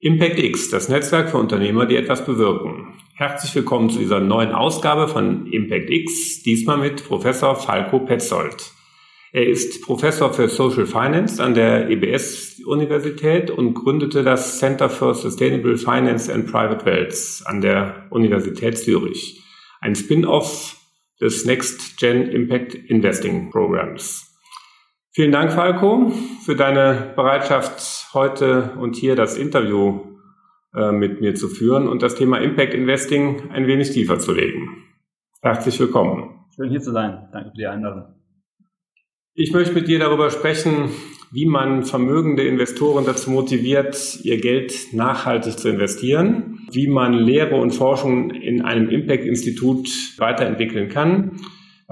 Impact X, das Netzwerk für Unternehmer, die etwas bewirken. Herzlich willkommen zu dieser neuen Ausgabe von Impact X, diesmal mit Professor Falco Petzold. Er ist Professor für Social Finance an der EBS-Universität und gründete das Center for Sustainable Finance and Private Wealth an der Universität Zürich, ein Spin-off des Next Gen Impact Investing Programs. Vielen Dank, Falco, für deine Bereitschaft, heute und hier das Interview äh, mit mir zu führen und das Thema Impact Investing ein wenig tiefer zu legen. Herzlich willkommen. Schön hier zu sein. Danke für die Einladung. Ich möchte mit dir darüber sprechen, wie man vermögende Investoren dazu motiviert, ihr Geld nachhaltig zu investieren, wie man Lehre und Forschung in einem Impact-Institut weiterentwickeln kann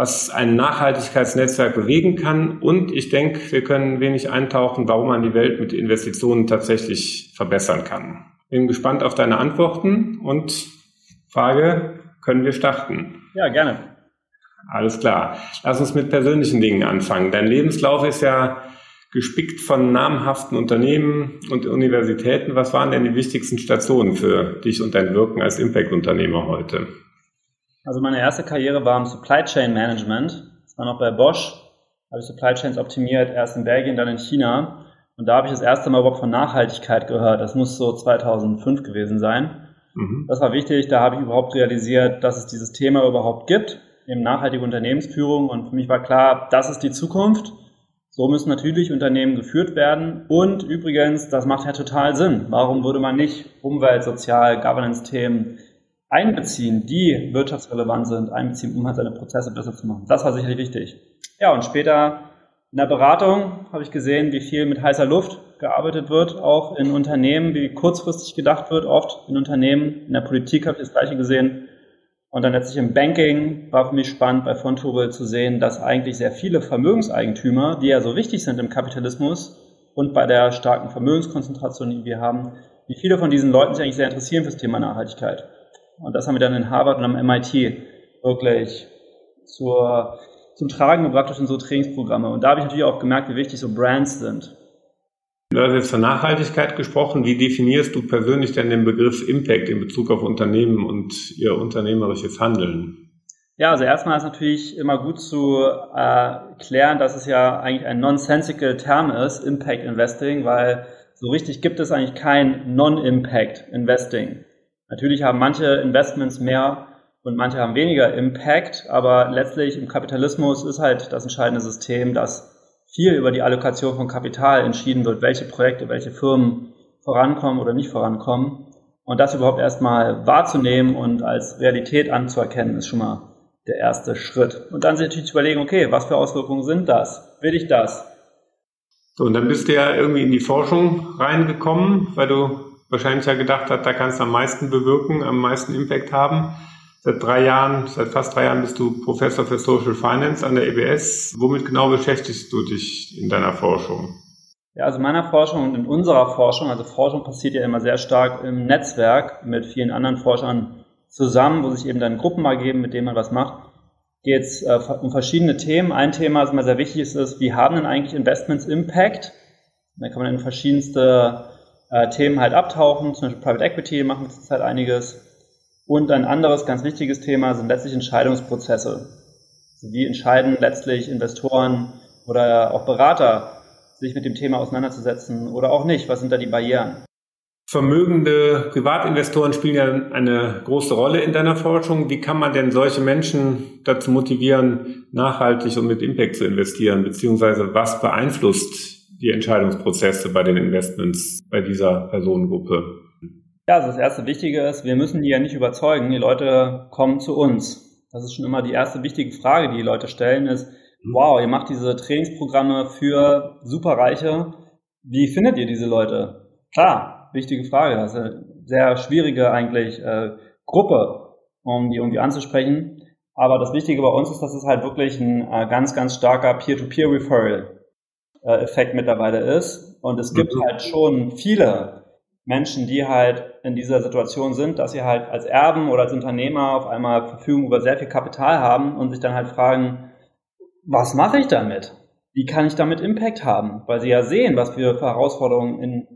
was ein Nachhaltigkeitsnetzwerk bewegen kann. Und ich denke, wir können wenig eintauchen, warum man die Welt mit Investitionen tatsächlich verbessern kann. Bin gespannt auf deine Antworten und Frage, können wir starten? Ja, gerne. Alles klar. Lass uns mit persönlichen Dingen anfangen. Dein Lebenslauf ist ja gespickt von namhaften Unternehmen und Universitäten. Was waren denn die wichtigsten Stationen für dich und dein Wirken als Impact-Unternehmer heute? Also meine erste Karriere war im Supply Chain Management. Das war noch bei Bosch. Da habe ich Supply Chains optimiert, erst in Belgien, dann in China. Und da habe ich das erste Mal überhaupt von Nachhaltigkeit gehört. Das muss so 2005 gewesen sein. Mhm. Das war wichtig. Da habe ich überhaupt realisiert, dass es dieses Thema überhaupt gibt, eben nachhaltige Unternehmensführung. Und für mich war klar, das ist die Zukunft. So müssen natürlich Unternehmen geführt werden. Und übrigens, das macht ja total Sinn. Warum würde man nicht Umwelt, Sozial, Governance-Themen einbeziehen, die wirtschaftsrelevant sind, einbeziehen, um halt seine Prozesse besser zu machen. Das war sicherlich wichtig. Ja, und später in der Beratung habe ich gesehen, wie viel mit heißer Luft gearbeitet wird, auch in Unternehmen, wie kurzfristig gedacht wird, oft in Unternehmen. In der Politik habe ich das Gleiche gesehen. Und dann letztlich im Banking war für mich spannend, bei Fontobel zu sehen, dass eigentlich sehr viele Vermögenseigentümer, die ja so wichtig sind im Kapitalismus und bei der starken Vermögenskonzentration, die wir haben, wie viele von diesen Leuten sich eigentlich sehr interessieren für das Thema Nachhaltigkeit. Und das haben wir dann in Harvard und am MIT wirklich zur, zum Tragen gebracht durch unsere Trainingsprogramme. Und da habe ich natürlich auch gemerkt, wie wichtig so Brands sind. Du hast jetzt von Nachhaltigkeit gesprochen. Wie definierst du persönlich denn den Begriff Impact in Bezug auf Unternehmen und ihr unternehmerisches Handeln? Ja, also erstmal ist natürlich immer gut zu äh, klären, dass es ja eigentlich ein nonsensical Term ist, Impact Investing, weil so richtig gibt es eigentlich kein Non-Impact Investing. Natürlich haben manche Investments mehr und manche haben weniger Impact, aber letztlich im Kapitalismus ist halt das entscheidende System, dass viel über die Allokation von Kapital entschieden wird, welche Projekte, welche Firmen vorankommen oder nicht vorankommen. Und das überhaupt erstmal wahrzunehmen und als Realität anzuerkennen, ist schon mal der erste Schritt. Und dann sich natürlich zu überlegen, okay, was für Auswirkungen sind das? Will ich das? So, und dann bist du ja irgendwie in die Forschung reingekommen, weil du wahrscheinlich ja gedacht hat, da kannst du am meisten bewirken, am meisten Impact haben. Seit drei Jahren, seit fast drei Jahren bist du Professor für Social Finance an der EBS. Womit genau beschäftigst du dich in deiner Forschung? Ja, also in meiner Forschung und in unserer Forschung, also Forschung passiert ja immer sehr stark im Netzwerk mit vielen anderen Forschern zusammen, wo sich eben dann Gruppen mal geben, mit denen man was macht. Geht es äh, um verschiedene Themen. Ein Thema, das immer sehr wichtig ist, ist, wie haben denn eigentlich Investments Impact? Da kann man in verschiedenste äh, Themen halt abtauchen, zum Beispiel Private Equity machen wir zurzeit einiges. Und ein anderes ganz wichtiges Thema sind letztlich Entscheidungsprozesse. Also wie entscheiden letztlich Investoren oder auch Berater, sich mit dem Thema auseinanderzusetzen oder auch nicht? Was sind da die Barrieren? Vermögende Privatinvestoren spielen ja eine große Rolle in deiner Forschung. Wie kann man denn solche Menschen dazu motivieren, nachhaltig und mit Impact zu investieren? Beziehungsweise was beeinflusst die Entscheidungsprozesse bei den Investments bei dieser Personengruppe? Ja, also das erste Wichtige ist, wir müssen die ja nicht überzeugen. Die Leute kommen zu uns. Das ist schon immer die erste wichtige Frage, die die Leute stellen, ist, wow, ihr macht diese Trainingsprogramme für Superreiche. Wie findet ihr diese Leute? Klar, wichtige Frage. Das ist eine sehr schwierige eigentlich äh, Gruppe, um die irgendwie anzusprechen. Aber das Wichtige bei uns ist, dass es halt wirklich ein äh, ganz, ganz starker Peer-to-Peer-Referral äh, mittlerweile ist. Und es gibt mhm. halt schon viele Menschen, die halt in dieser Situation sind, dass sie halt als Erben oder als Unternehmer auf einmal Verfügung über sehr viel Kapital haben und sich dann halt fragen, was mache ich damit? Wie kann ich damit Impact haben? Weil sie ja sehen, was wir für Herausforderungen in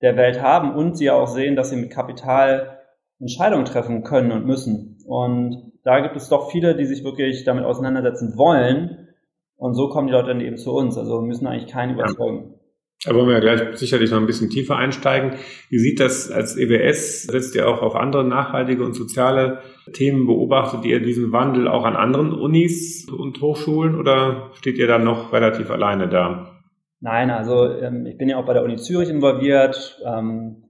der Welt haben und sie ja auch sehen, dass sie mit Kapital Entscheidungen treffen können und müssen. Und da gibt es doch viele, die sich wirklich damit auseinandersetzen wollen. Und so kommen die Leute dann eben zu uns. Also müssen eigentlich keinen überzeugen. Da wollen wir ja gleich sicherlich noch ein bisschen tiefer einsteigen. Wie sieht das als EBS? Setzt ihr auch auf andere nachhaltige und soziale Themen? Beobachtet ihr diesen Wandel auch an anderen Unis und Hochschulen oder steht ihr dann noch relativ alleine da? Nein, also ähm, ich bin ja auch bei der Uni Zürich involviert, ähm,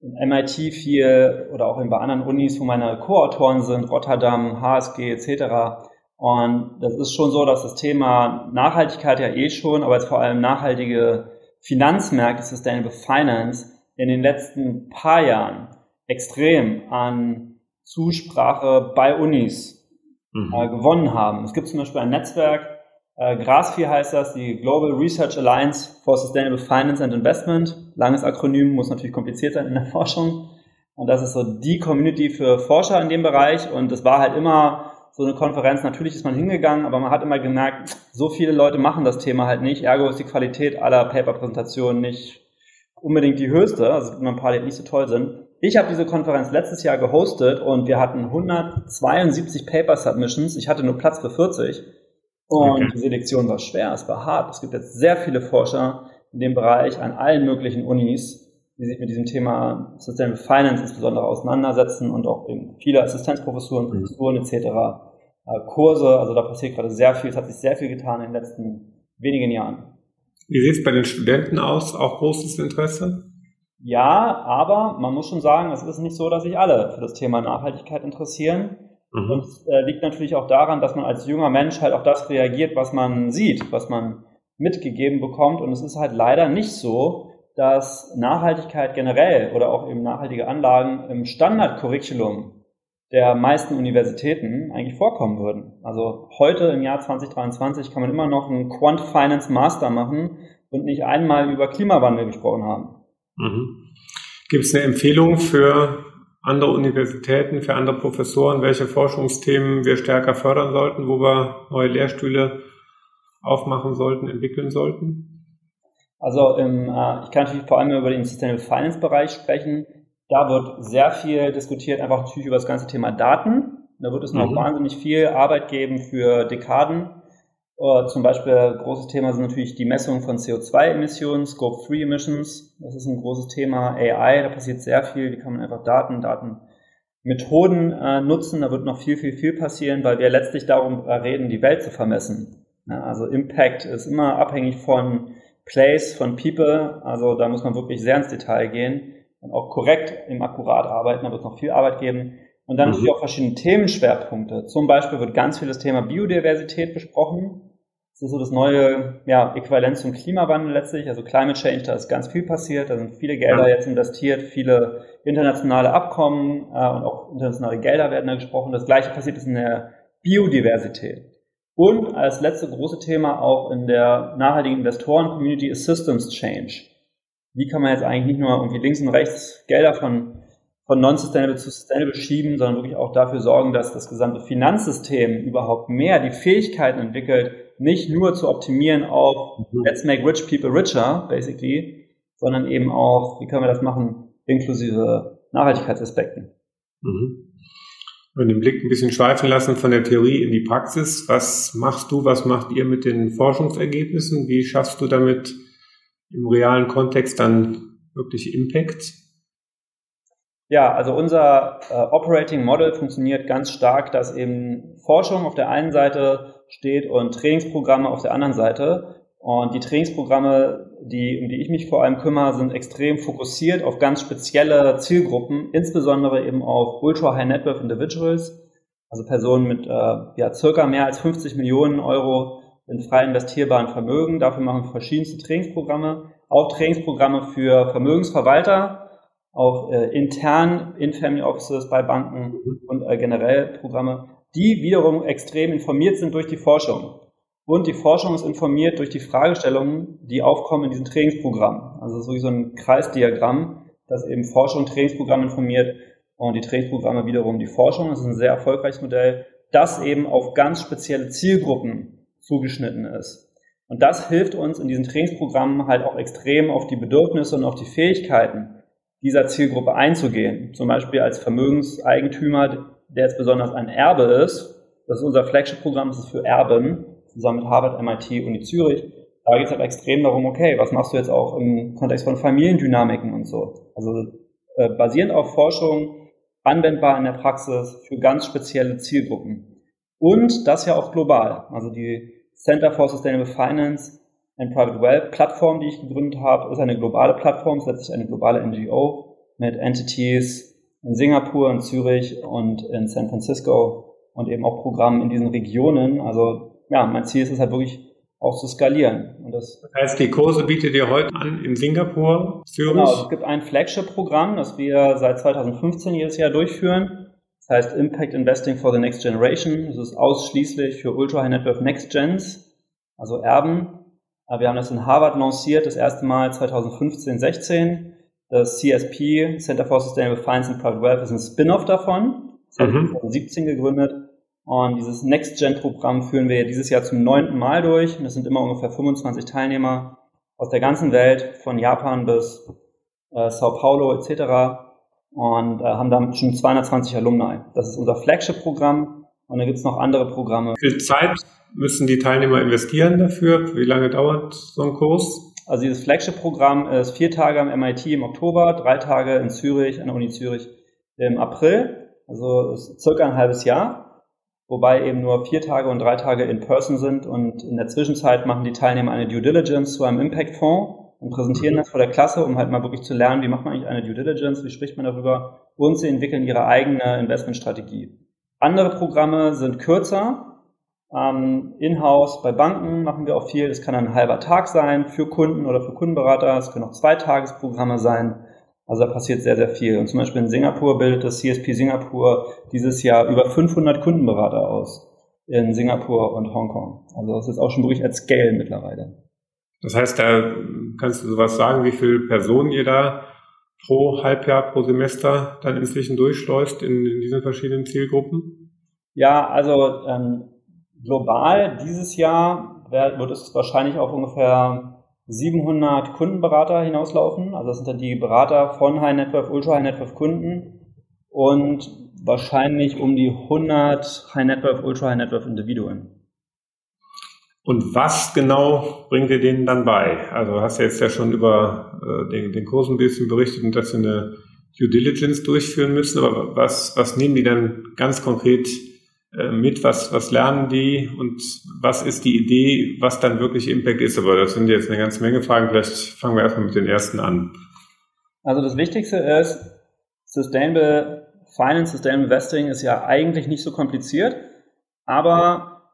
MIT viel oder auch in bei anderen Unis, wo meine Co-Autoren sind, Rotterdam, HSG etc. Und das ist schon so, dass das Thema Nachhaltigkeit ja eh schon, aber jetzt vor allem nachhaltige Finanzmärkte, Sustainable Finance, in den letzten paar Jahren extrem an Zusprache bei Unis mhm. äh, gewonnen haben. Es gibt zum Beispiel ein Netzwerk, äh, GRASFI heißt das, die Global Research Alliance for Sustainable Finance and Investment. Langes Akronym, muss natürlich kompliziert sein in der Forschung. Und das ist so die Community für Forscher in dem Bereich. Und es war halt immer so eine Konferenz, natürlich ist man hingegangen, aber man hat immer gemerkt, so viele Leute machen das Thema halt nicht. Ergo ist die Qualität aller Paper-Präsentationen nicht unbedingt die höchste. Also es gibt ein paar, die nicht so toll sind. Ich habe diese Konferenz letztes Jahr gehostet und wir hatten 172 Paper-Submissions. Ich hatte nur Platz für 40. Und okay. die Selektion war schwer, es war hart. Es gibt jetzt sehr viele Forscher in dem Bereich an allen möglichen Unis, die sich mit diesem Thema Sustainable Finance insbesondere auseinandersetzen und auch eben viele Assistenzprofessuren, mhm. Professuren etc. Äh, Kurse, also da passiert gerade sehr viel, es hat sich sehr viel getan in den letzten wenigen Jahren. Wie sieht es bei den Studenten aus? Auch großes Interesse? Ja, aber man muss schon sagen, es ist nicht so, dass sich alle für das Thema Nachhaltigkeit interessieren. Mhm. Und es äh, liegt natürlich auch daran, dass man als junger Mensch halt auf das reagiert, was man sieht, was man mitgegeben bekommt. Und es ist halt leider nicht so, dass Nachhaltigkeit generell oder auch eben nachhaltige Anlagen im Standardcurriculum der meisten Universitäten eigentlich vorkommen würden. Also heute im Jahr 2023 kann man immer noch einen Quant Finance Master machen und nicht einmal über Klimawandel gesprochen haben. Mhm. Gibt es eine Empfehlung für andere Universitäten, für andere Professoren, welche Forschungsthemen wir stärker fördern sollten, wo wir neue Lehrstühle aufmachen sollten, entwickeln sollten? Also im, äh, ich kann natürlich vor allem über den Sustainable Finance Bereich sprechen. Da wird sehr viel diskutiert, einfach natürlich über das ganze Thema Daten. Da wird es noch mhm. wahnsinnig viel Arbeit geben für Dekaden. Uh, zum Beispiel großes Thema sind natürlich die Messung von CO2-Emissionen, Scope 3 Emissions. Das ist ein großes Thema. AI, da passiert sehr viel. Wie kann man einfach Daten, Datenmethoden äh, nutzen? Da wird noch viel, viel, viel passieren, weil wir letztlich darum reden, die Welt zu vermessen. Ja, also Impact ist immer abhängig von Place, von People. Also da muss man wirklich sehr ins Detail gehen und auch korrekt im Akkurat arbeiten. Da wird es noch viel Arbeit geben. Und dann mhm. natürlich auch verschiedene Themenschwerpunkte. Zum Beispiel wird ganz viel das Thema Biodiversität besprochen. Das ist so das neue ja, Äquivalent zum Klimawandel letztlich. Also Climate Change, da ist ganz viel passiert. Da sind viele Gelder jetzt investiert, viele internationale Abkommen äh, und auch internationale Gelder werden da gesprochen. Das gleiche passiert ist in der Biodiversität. Und als letzte große Thema auch in der nachhaltigen Investoren-Community ist Systems Change. Wie kann man jetzt eigentlich nicht nur irgendwie links und rechts Gelder von, von non-sustainable zu sustainable schieben, sondern wirklich auch dafür sorgen, dass das gesamte Finanzsystem überhaupt mehr die Fähigkeiten entwickelt, nicht nur zu optimieren auf mhm. let's make rich people richer, basically, sondern eben auch, wie können wir das machen, inklusive Nachhaltigkeitsaspekten. Mhm und den Blick ein bisschen schweifen lassen von der Theorie in die Praxis. Was machst du, was macht ihr mit den Forschungsergebnissen? Wie schaffst du damit im realen Kontext dann wirklich Impact? Ja, also unser äh, Operating Model funktioniert ganz stark, dass eben Forschung auf der einen Seite steht und Trainingsprogramme auf der anderen Seite. Und die Trainingsprogramme, die, um die ich mich vor allem kümmere, sind extrem fokussiert auf ganz spezielle Zielgruppen, insbesondere eben auf Ultra High Net Worth Individuals, also Personen mit äh, ja, circa mehr als 50 Millionen Euro in frei investierbaren Vermögen. Dafür machen wir verschiedenste Trainingsprogramme, auch Trainingsprogramme für Vermögensverwalter, auch äh, intern in Family Offices bei Banken und äh, generell Programme, die wiederum extrem informiert sind durch die Forschung. Und die Forschung ist informiert durch die Fragestellungen, die aufkommen in diesem Trainingsprogramm. Also so wie so ein Kreisdiagramm, das eben Forschung Trainingsprogramm informiert und die Trainingsprogramme wiederum die Forschung. Das ist ein sehr erfolgreiches Modell, das eben auf ganz spezielle Zielgruppen zugeschnitten ist. Und das hilft uns in diesen Trainingsprogrammen halt auch extrem auf die Bedürfnisse und auf die Fähigkeiten dieser Zielgruppe einzugehen. Zum Beispiel als Vermögenseigentümer, der jetzt besonders ein Erbe ist. Das ist unser Flagship-Programm, das ist für Erben, zusammen mit Harvard, MIT, Uni Zürich. Da geht es halt extrem darum, okay, was machst du jetzt auch im Kontext von Familiendynamiken und so. Also äh, basierend auf Forschung, anwendbar in der Praxis für ganz spezielle Zielgruppen. Und das ja auch global. Also die Center for Sustainable Finance and Private Wealth Plattform, die ich gegründet habe, ist eine globale Plattform, ist letztlich eine globale NGO mit Entities in Singapur, in Zürich und in San Francisco und eben auch Programmen in diesen Regionen. Also ja, mein Ziel ist es halt wirklich auch zu skalieren. Und das, das heißt, die Kurse bietet ihr heute an in Singapur, Zürich? Genau, es gibt ein Flagship-Programm, das wir seit 2015 jedes Jahr durchführen. Das heißt Impact Investing for the Next Generation. Das ist ausschließlich für Ultra High Net Worth Next Gens, also Erben. Wir haben das in Harvard lanciert, das erste Mal 2015, 16. Das CSP, Center for Sustainable Finance and Private Wealth, ist ein Spin-off davon. Das mhm. 2017 gegründet. Und dieses Next-Gen-Programm führen wir dieses Jahr zum neunten Mal durch. Und das sind immer ungefähr 25 Teilnehmer aus der ganzen Welt, von Japan bis äh, Sao Paulo etc. Und äh, haben da schon 220 Alumni. Das ist unser Flagship-Programm. Und dann gibt es noch andere Programme. Wie viel Zeit müssen die Teilnehmer investieren dafür? Wie lange dauert so ein Kurs? Also dieses Flagship-Programm ist vier Tage am MIT im Oktober, drei Tage in Zürich, an der Uni Zürich im April. Also ist circa ein halbes Jahr wobei eben nur vier Tage und drei Tage in Person sind und in der Zwischenzeit machen die Teilnehmer eine Due Diligence zu einem Impact-Fonds und präsentieren mhm. das vor der Klasse, um halt mal wirklich zu lernen, wie macht man eigentlich eine Due Diligence, wie spricht man darüber und sie entwickeln ihre eigene Investmentstrategie. Andere Programme sind kürzer, ähm, In-house bei Banken machen wir auch viel, das kann ein halber Tag sein für Kunden oder für Kundenberater, es können auch Zweitagesprogramme sein. Also da passiert sehr, sehr viel. Und zum Beispiel in Singapur bildet das CSP Singapur dieses Jahr über 500 Kundenberater aus in Singapur und Hongkong. Also das ist auch schon wirklich als Scale mittlerweile. Das heißt, da kannst du sowas sagen, wie viele Personen ihr da pro Halbjahr, pro Semester dann inzwischen durchschleust in, in diesen verschiedenen Zielgruppen? Ja, also ähm, global dieses Jahr wird es wahrscheinlich auch ungefähr 700 Kundenberater hinauslaufen. Also das sind dann die Berater von High Network, Ultra High Network Kunden und wahrscheinlich um die 100 High Network, Ultra High Network Individuen. Und was genau bringt ihr denen dann bei? Also hast du jetzt ja schon über äh, den, den Kurs ein bisschen berichtet und dass sie eine Due Diligence durchführen müssen, aber was, was nehmen die dann ganz konkret mit, was, was lernen die und was ist die Idee, was dann wirklich Impact ist. Aber das sind jetzt eine ganze Menge Fragen. Vielleicht fangen wir erstmal mit den ersten an. Also das Wichtigste ist, Sustainable Finance, Sustainable Investing ist ja eigentlich nicht so kompliziert, aber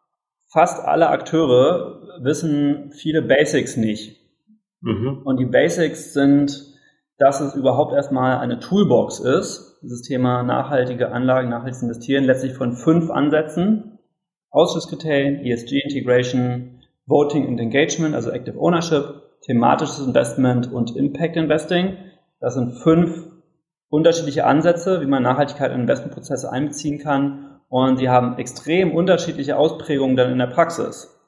fast alle Akteure wissen viele Basics nicht. Mhm. Und die Basics sind, dass es überhaupt erstmal eine Toolbox ist, dieses Thema nachhaltige Anlagen, nachhaltiges Investieren letztlich von fünf Ansätzen. Ausschusskriterien, ESG Integration, Voting and Engagement, also Active Ownership, thematisches Investment und Impact Investing. Das sind fünf unterschiedliche Ansätze, wie man Nachhaltigkeit in Investmentprozesse einbeziehen kann. Und sie haben extrem unterschiedliche Ausprägungen dann in der Praxis.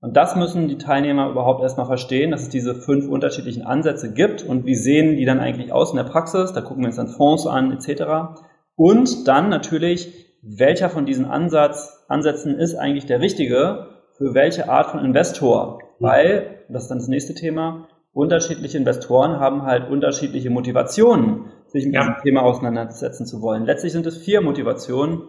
Und das müssen die Teilnehmer überhaupt erstmal verstehen, dass es diese fünf unterschiedlichen Ansätze gibt und wie sehen die dann eigentlich aus in der Praxis. Da gucken wir uns dann Fonds an etc. Und dann natürlich, welcher von diesen Ansatz, Ansätzen ist eigentlich der richtige für welche Art von Investor. Weil, das ist dann das nächste Thema, unterschiedliche Investoren haben halt unterschiedliche Motivationen, sich mit ja. diesem Thema auseinandersetzen zu wollen. Letztlich sind es vier Motivationen.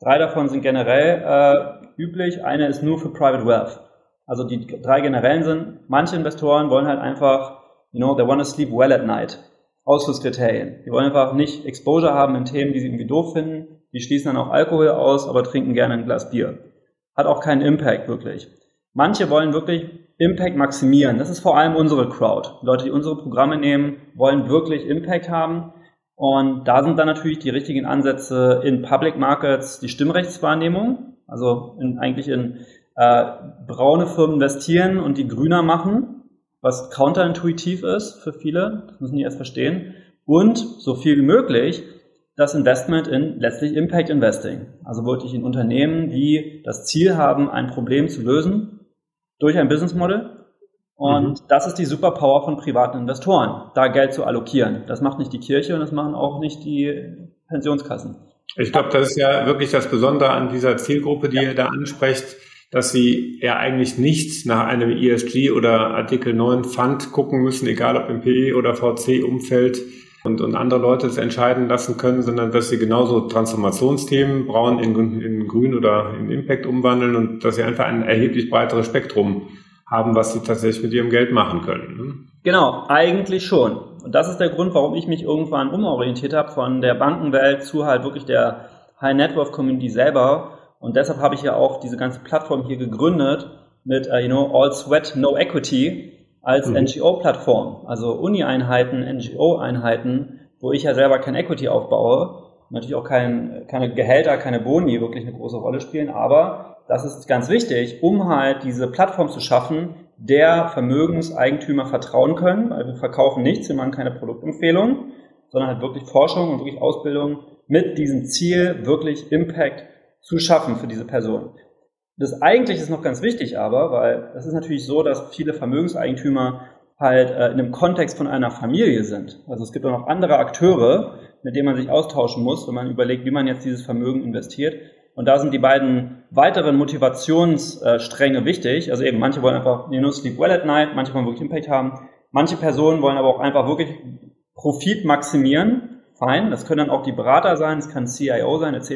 Drei davon sind generell äh, üblich. Eine ist nur für Private Wealth. Also die drei generellen sind, manche Investoren wollen halt einfach, you know, they want to sleep well at night. Ausschlusskriterien. Die wollen einfach nicht Exposure haben in Themen, die sie irgendwie doof finden. Die schließen dann auch Alkohol aus, aber trinken gerne ein Glas Bier. Hat auch keinen Impact wirklich. Manche wollen wirklich Impact maximieren. Das ist vor allem unsere Crowd. Leute, die unsere Programme nehmen, wollen wirklich Impact haben. Und da sind dann natürlich die richtigen Ansätze in Public Markets, die Stimmrechtswahrnehmung, also in, eigentlich in äh, braune Firmen investieren und die grüner machen, was counterintuitiv ist für viele, das müssen die erst verstehen, und so viel wie möglich das Investment in letztlich Impact Investing, also wirklich in Unternehmen, die das Ziel haben, ein Problem zu lösen durch ein Business Model. Und mhm. das ist die Superpower von privaten Investoren, da Geld zu allokieren. Das macht nicht die Kirche und das machen auch nicht die Pensionskassen. Ich glaube, das ist ja wirklich das Besondere an dieser Zielgruppe, die ja. ihr da ansprecht, dass sie ja eigentlich nicht nach einem ESG oder Artikel 9 Fund gucken müssen, egal ob im PE oder VC-Umfeld, und, und andere Leute es entscheiden lassen können, sondern dass sie genauso Transformationsthemen braun in, in Grün oder in Impact umwandeln und dass sie einfach ein erheblich breiteres Spektrum haben, was sie tatsächlich mit ihrem Geld machen können. Ne? Genau, eigentlich schon. Und das ist der Grund, warum ich mich irgendwann umorientiert habe von der Bankenwelt zu halt wirklich der High Net Community selber. Und deshalb habe ich ja auch diese ganze Plattform hier gegründet mit, uh, you know, All Sweat, No Equity, als mhm. NGO-Plattform, also Uni-Einheiten, NGO-Einheiten, wo ich ja selber kein Equity aufbaue, natürlich auch kein, keine Gehälter, keine Boni wirklich eine große Rolle spielen, aber das ist ganz wichtig, um halt diese Plattform zu schaffen, der Vermögenseigentümer vertrauen können, weil wir verkaufen nichts, wir machen keine Produktempfehlung, sondern halt wirklich Forschung und wirklich Ausbildung mit diesem Ziel, wirklich Impact zu schaffen für diese Person. Das eigentlich ist noch ganz wichtig aber, weil es ist natürlich so, dass viele Vermögenseigentümer halt äh, in einem Kontext von einer Familie sind. Also es gibt auch noch andere Akteure, mit denen man sich austauschen muss, wenn man überlegt, wie man jetzt dieses Vermögen investiert. Und da sind die beiden weiteren Motivationsstränge wichtig. Also eben, manche wollen einfach, you know, sleep well at night, manche wollen wirklich Impact haben. Manche Personen wollen aber auch einfach wirklich Profit maximieren. Fein, das können dann auch die Berater sein, es kann CIO sein, etc.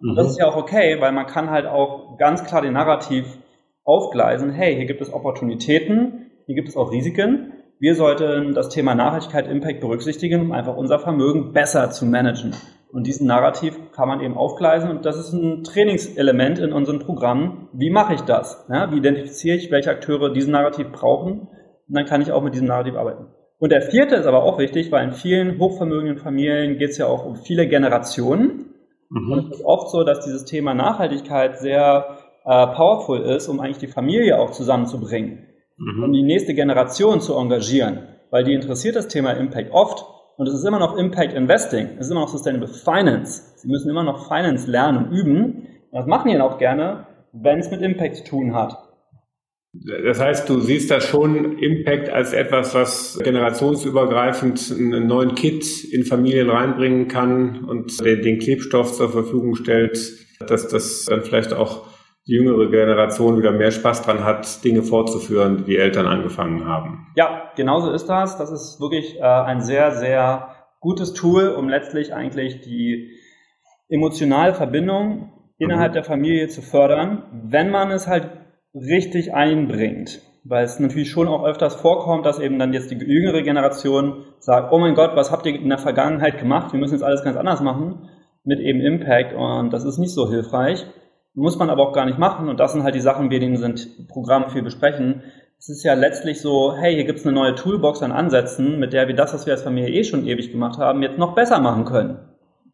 Und das ist ja auch okay, weil man kann halt auch ganz klar den Narrativ aufgleisen, hey, hier gibt es Opportunitäten, hier gibt es auch Risiken. Wir sollten das Thema Nachhaltigkeit, Impact berücksichtigen, um einfach unser Vermögen besser zu managen. Und diesen Narrativ kann man eben aufgleisen und das ist ein Trainingselement in unserem Programm. Wie mache ich das? Ja, wie identifiziere ich, welche Akteure diesen Narrativ brauchen? Und dann kann ich auch mit diesem Narrativ arbeiten. Und der vierte ist aber auch wichtig, weil in vielen hochvermögenden Familien geht es ja auch um viele Generationen. Mhm. Und es ist oft so, dass dieses Thema Nachhaltigkeit sehr äh, powerful ist, um eigentlich die Familie auch zusammenzubringen, mhm. um die nächste Generation zu engagieren, weil die interessiert das Thema Impact oft. Und es ist immer noch Impact Investing, es ist immer noch Sustainable Finance. Sie müssen immer noch Finance lernen und üben. Und das machen die dann auch gerne, wenn es mit Impact zu tun hat. Das heißt, du siehst da schon Impact als etwas, was generationsübergreifend einen neuen Kit in Familien reinbringen kann und den Klebstoff zur Verfügung stellt, dass das dann vielleicht auch die jüngere Generation wieder mehr Spaß dran hat, Dinge fortzuführen, die die Eltern angefangen haben. Ja, genauso ist das. Das ist wirklich äh, ein sehr, sehr gutes Tool, um letztlich eigentlich die emotionale Verbindung innerhalb mhm. der Familie zu fördern, wenn man es halt richtig einbringt. Weil es natürlich schon auch öfters vorkommt, dass eben dann jetzt die jüngere Generation sagt, oh mein Gott, was habt ihr in der Vergangenheit gemacht? Wir müssen jetzt alles ganz anders machen mit eben Impact und das ist nicht so hilfreich. Muss man aber auch gar nicht machen und das sind halt die Sachen, wir in diesem Programm viel besprechen. Es ist ja letztlich so, hey, hier gibt's eine neue Toolbox an Ansätzen, mit der wir das, was wir als Familie eh schon ewig gemacht haben, jetzt noch besser machen können.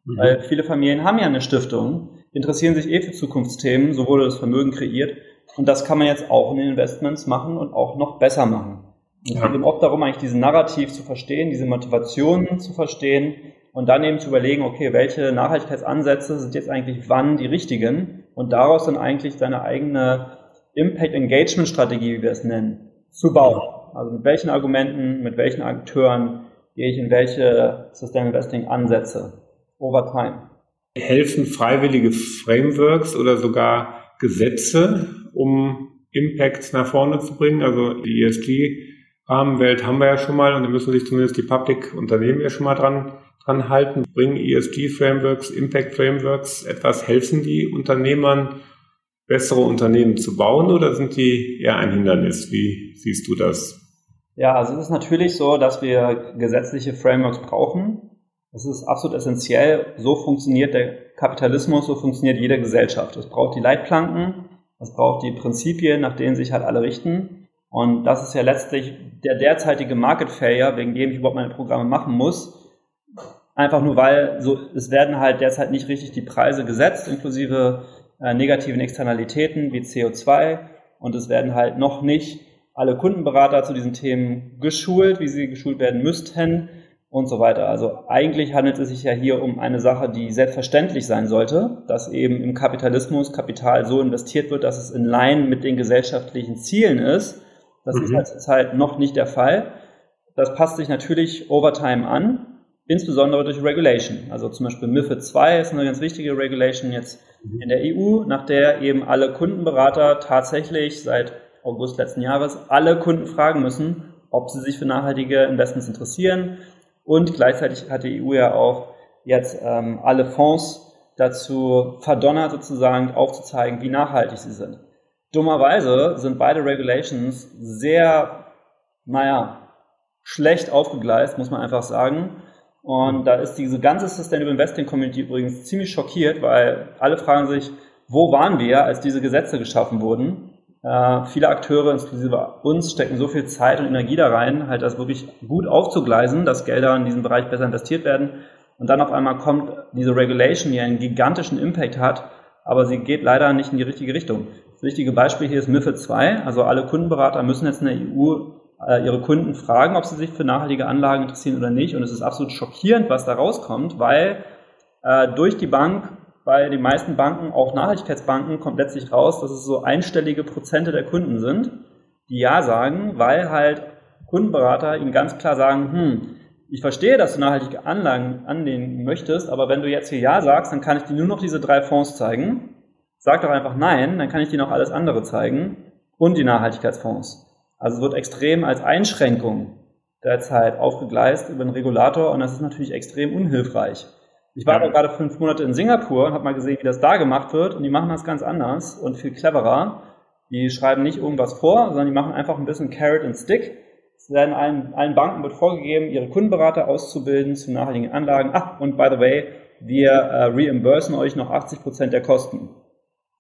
Mhm. Weil viele Familien haben ja eine Stiftung, interessieren sich eh für Zukunftsthemen, so wurde das Vermögen kreiert und das kann man jetzt auch in den Investments machen und auch noch besser machen. es geht eben oft darum, eigentlich diesen Narrativ zu verstehen, diese Motivationen zu verstehen und dann eben zu überlegen, okay, welche Nachhaltigkeitsansätze sind jetzt eigentlich wann die richtigen und daraus dann eigentlich seine eigene Impact Engagement Strategie, wie wir es nennen, zu bauen. Also mit welchen Argumenten, mit welchen Akteuren gehe ich in welche Sustainable Investing Ansätze over time. Helfen freiwillige Frameworks oder sogar Gesetze, um Impact nach vorne zu bringen. Also die ESG-Rahmenwelt haben wir ja schon mal und da müssen sich zumindest die Public-Unternehmen ja schon mal dran, dran halten. Bringen ESG-Frameworks, Impact-Frameworks etwas? Helfen die Unternehmern, bessere Unternehmen zu bauen oder sind die eher ein Hindernis? Wie siehst du das? Ja, also es ist natürlich so, dass wir gesetzliche Frameworks brauchen. Das ist absolut essentiell. So funktioniert der Kapitalismus, so funktioniert jede Gesellschaft. Es braucht die Leitplanken, es braucht die Prinzipien, nach denen sich halt alle richten. Und das ist ja letztlich der derzeitige Market Failure, wegen dem ich überhaupt meine Programme machen muss. Einfach nur weil so, es werden halt derzeit nicht richtig die Preise gesetzt, inklusive äh, negativen Externalitäten wie CO2. Und es werden halt noch nicht alle Kundenberater zu diesen Themen geschult, wie sie geschult werden müssten. Und so weiter. Also eigentlich handelt es sich ja hier um eine Sache, die selbstverständlich sein sollte, dass eben im Kapitalismus Kapital so investiert wird, dass es in Line mit den gesellschaftlichen Zielen ist. Das mhm. ist halt zurzeit noch nicht der Fall. Das passt sich natürlich over time an, insbesondere durch Regulation. Also zum Beispiel MIFID 2 ist eine ganz wichtige Regulation jetzt mhm. in der EU, nach der eben alle Kundenberater tatsächlich seit August letzten Jahres alle Kunden fragen müssen, ob sie sich für nachhaltige Investments interessieren und gleichzeitig hat die EU ja auch jetzt ähm, alle Fonds dazu verdonnert, sozusagen aufzuzeigen, wie nachhaltig sie sind. Dummerweise sind beide Regulations sehr, naja, schlecht aufgegleist, muss man einfach sagen. Und da ist diese ganze Sustainable Investing Community übrigens ziemlich schockiert, weil alle fragen sich, wo waren wir, als diese Gesetze geschaffen wurden? Äh, viele Akteure, inklusive uns, stecken so viel Zeit und Energie da rein, halt das wirklich gut aufzugleisen, dass Gelder in diesem Bereich besser investiert werden. Und dann auf einmal kommt diese Regulation, die einen gigantischen Impact hat, aber sie geht leider nicht in die richtige Richtung. Das wichtige Beispiel hier ist MIFID 2. Also alle Kundenberater müssen jetzt in der EU äh, ihre Kunden fragen, ob sie sich für nachhaltige Anlagen interessieren oder nicht. Und es ist absolut schockierend, was da rauskommt, weil äh, durch die Bank bei den meisten Banken, auch Nachhaltigkeitsbanken, kommt letztlich raus, dass es so einstellige Prozente der Kunden sind, die Ja sagen, weil halt Kundenberater ihnen ganz klar sagen, hm, ich verstehe, dass du nachhaltige Anlagen annehmen möchtest, aber wenn du jetzt hier Ja sagst, dann kann ich dir nur noch diese drei Fonds zeigen. Sag doch einfach Nein, dann kann ich dir noch alles andere zeigen und die Nachhaltigkeitsfonds. Also es wird extrem als Einschränkung derzeit aufgegleist über den Regulator und das ist natürlich extrem unhilfreich. Ich war ja. gerade fünf Monate in Singapur und habe mal gesehen, wie das da gemacht wird. Und die machen das ganz anders und viel cleverer. Die schreiben nicht irgendwas vor, sondern die machen einfach ein bisschen Carrot and Stick. Es werden allen, allen Banken wird vorgegeben, ihre Kundenberater auszubilden zu nachhaltigen Anlagen. Ach, und by the way, wir äh, reimbursen euch noch 80 Prozent der Kosten.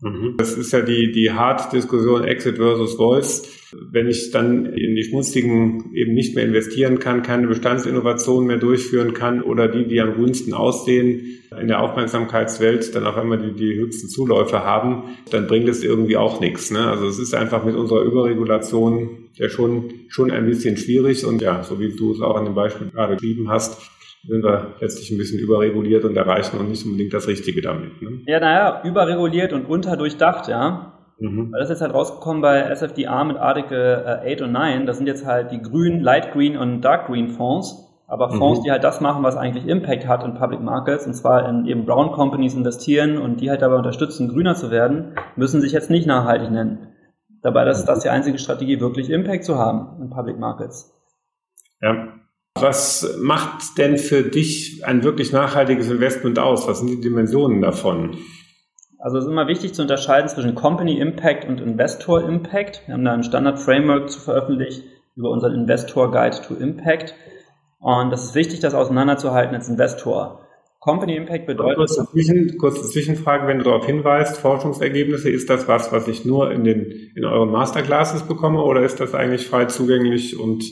Mhm. Das ist ja die, die Hard-Diskussion Exit versus Voice. Wenn ich dann in die schmutzigen eben nicht mehr investieren kann, keine Bestandsinnovationen mehr durchführen kann oder die, die am grünsten aussehen, in der Aufmerksamkeitswelt dann auf einmal die, die höchsten Zuläufe haben, dann bringt es irgendwie auch nichts. Ne? Also es ist einfach mit unserer Überregulation ja schon, schon ein bisschen schwierig und ja, so wie du es auch an dem Beispiel gerade geschrieben hast, sind wir letztlich ein bisschen überreguliert und erreichen und nicht unbedingt das Richtige damit. Ne? Ja, naja, überreguliert und unterdurchdacht, ja. Mhm. Weil das ist jetzt halt rausgekommen bei SFDR mit Artikel äh, 8 und 9. Das sind jetzt halt die grünen, Light Green und Dark Green Fonds. Aber Fonds, mhm. die halt das machen, was eigentlich Impact hat in Public Markets, und zwar in eben Brown Companies investieren und die halt dabei unterstützen, grüner zu werden, müssen sich jetzt nicht nachhaltig nennen. Dabei ist das die einzige Strategie, wirklich Impact zu haben in Public Markets. Ja, was macht denn für dich ein wirklich nachhaltiges Investment aus? Was sind die Dimensionen davon? Also es ist immer wichtig zu unterscheiden zwischen Company Impact und Investor Impact. Wir haben da ein Standard Framework zu veröffentlicht über unseren Investor Guide to Impact. Und das ist wichtig, das auseinanderzuhalten als Investor. Company Impact bedeutet. Kurze, Zwischen, kurze Zwischenfrage, wenn du darauf hinweist, Forschungsergebnisse, ist das was, was ich nur in den, in euren Masterclasses bekomme oder ist das eigentlich frei zugänglich und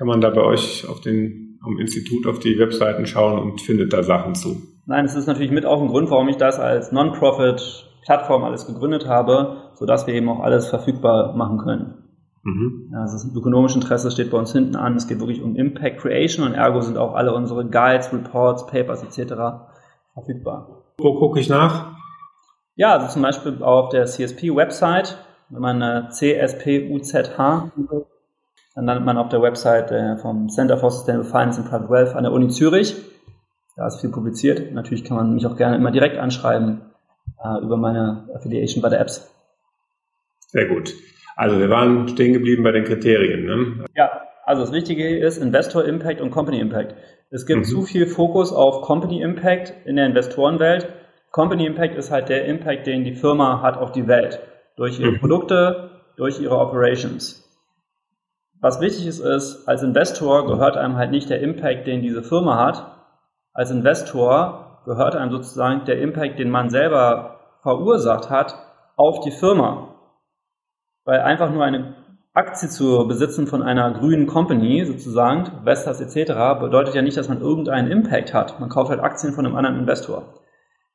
kann man da bei euch auf den, am Institut auf die Webseiten schauen und findet da Sachen zu. Nein, es ist natürlich mit auch ein Grund, warum ich das als Non-Profit-Plattform alles gegründet habe, sodass wir eben auch alles verfügbar machen können. Mhm. Also das ökonomische Interesse steht bei uns hinten an. Es geht wirklich um Impact Creation und ergo sind auch alle unsere Guides, Reports, Papers etc. verfügbar. Wo gucke ich nach? Ja, also zum Beispiel auf der CSP-Website, wenn man CSPUZH dann landet man auf der Website äh, vom Center for Sustainable Finance and Private Wealth an der Uni Zürich. Da ist viel publiziert. Natürlich kann man mich auch gerne immer direkt anschreiben äh, über meine Affiliation bei der Apps. Sehr gut. Also wir waren stehen geblieben bei den Kriterien. Ne? Ja, also das Wichtige ist Investor Impact und Company Impact. Es gibt mhm. zu viel Fokus auf Company Impact in der Investorenwelt. Company Impact ist halt der Impact, den die Firma hat auf die Welt. Durch ihre mhm. Produkte, durch ihre Operations. Was wichtig ist, ist, als Investor gehört einem halt nicht der Impact, den diese Firma hat. Als Investor gehört einem sozusagen der Impact, den man selber verursacht hat, auf die Firma. Weil einfach nur eine Aktie zu besitzen von einer grünen Company, sozusagen, Vestas etc., bedeutet ja nicht, dass man irgendeinen Impact hat. Man kauft halt Aktien von einem anderen Investor.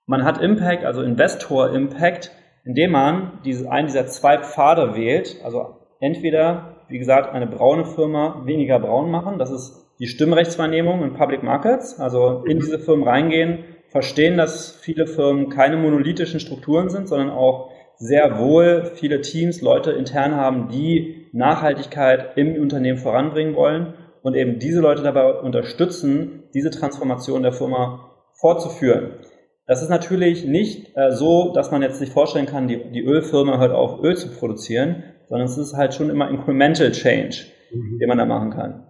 Man hat Impact, also Investor-Impact, indem man diese, einen dieser zwei Pfade wählt, also entweder wie gesagt, eine braune Firma weniger braun machen. Das ist die Stimmrechtswahrnehmung in Public Markets, also in diese Firmen reingehen, verstehen, dass viele Firmen keine monolithischen Strukturen sind, sondern auch sehr wohl viele Teams, Leute intern haben, die Nachhaltigkeit im Unternehmen voranbringen wollen und eben diese Leute dabei unterstützen, diese Transformation der Firma fortzuführen. Das ist natürlich nicht äh, so, dass man jetzt sich vorstellen kann, die, die Ölfirma hört auf, Öl zu produzieren, sondern es ist halt schon immer Incremental Change, mhm. den man da machen kann.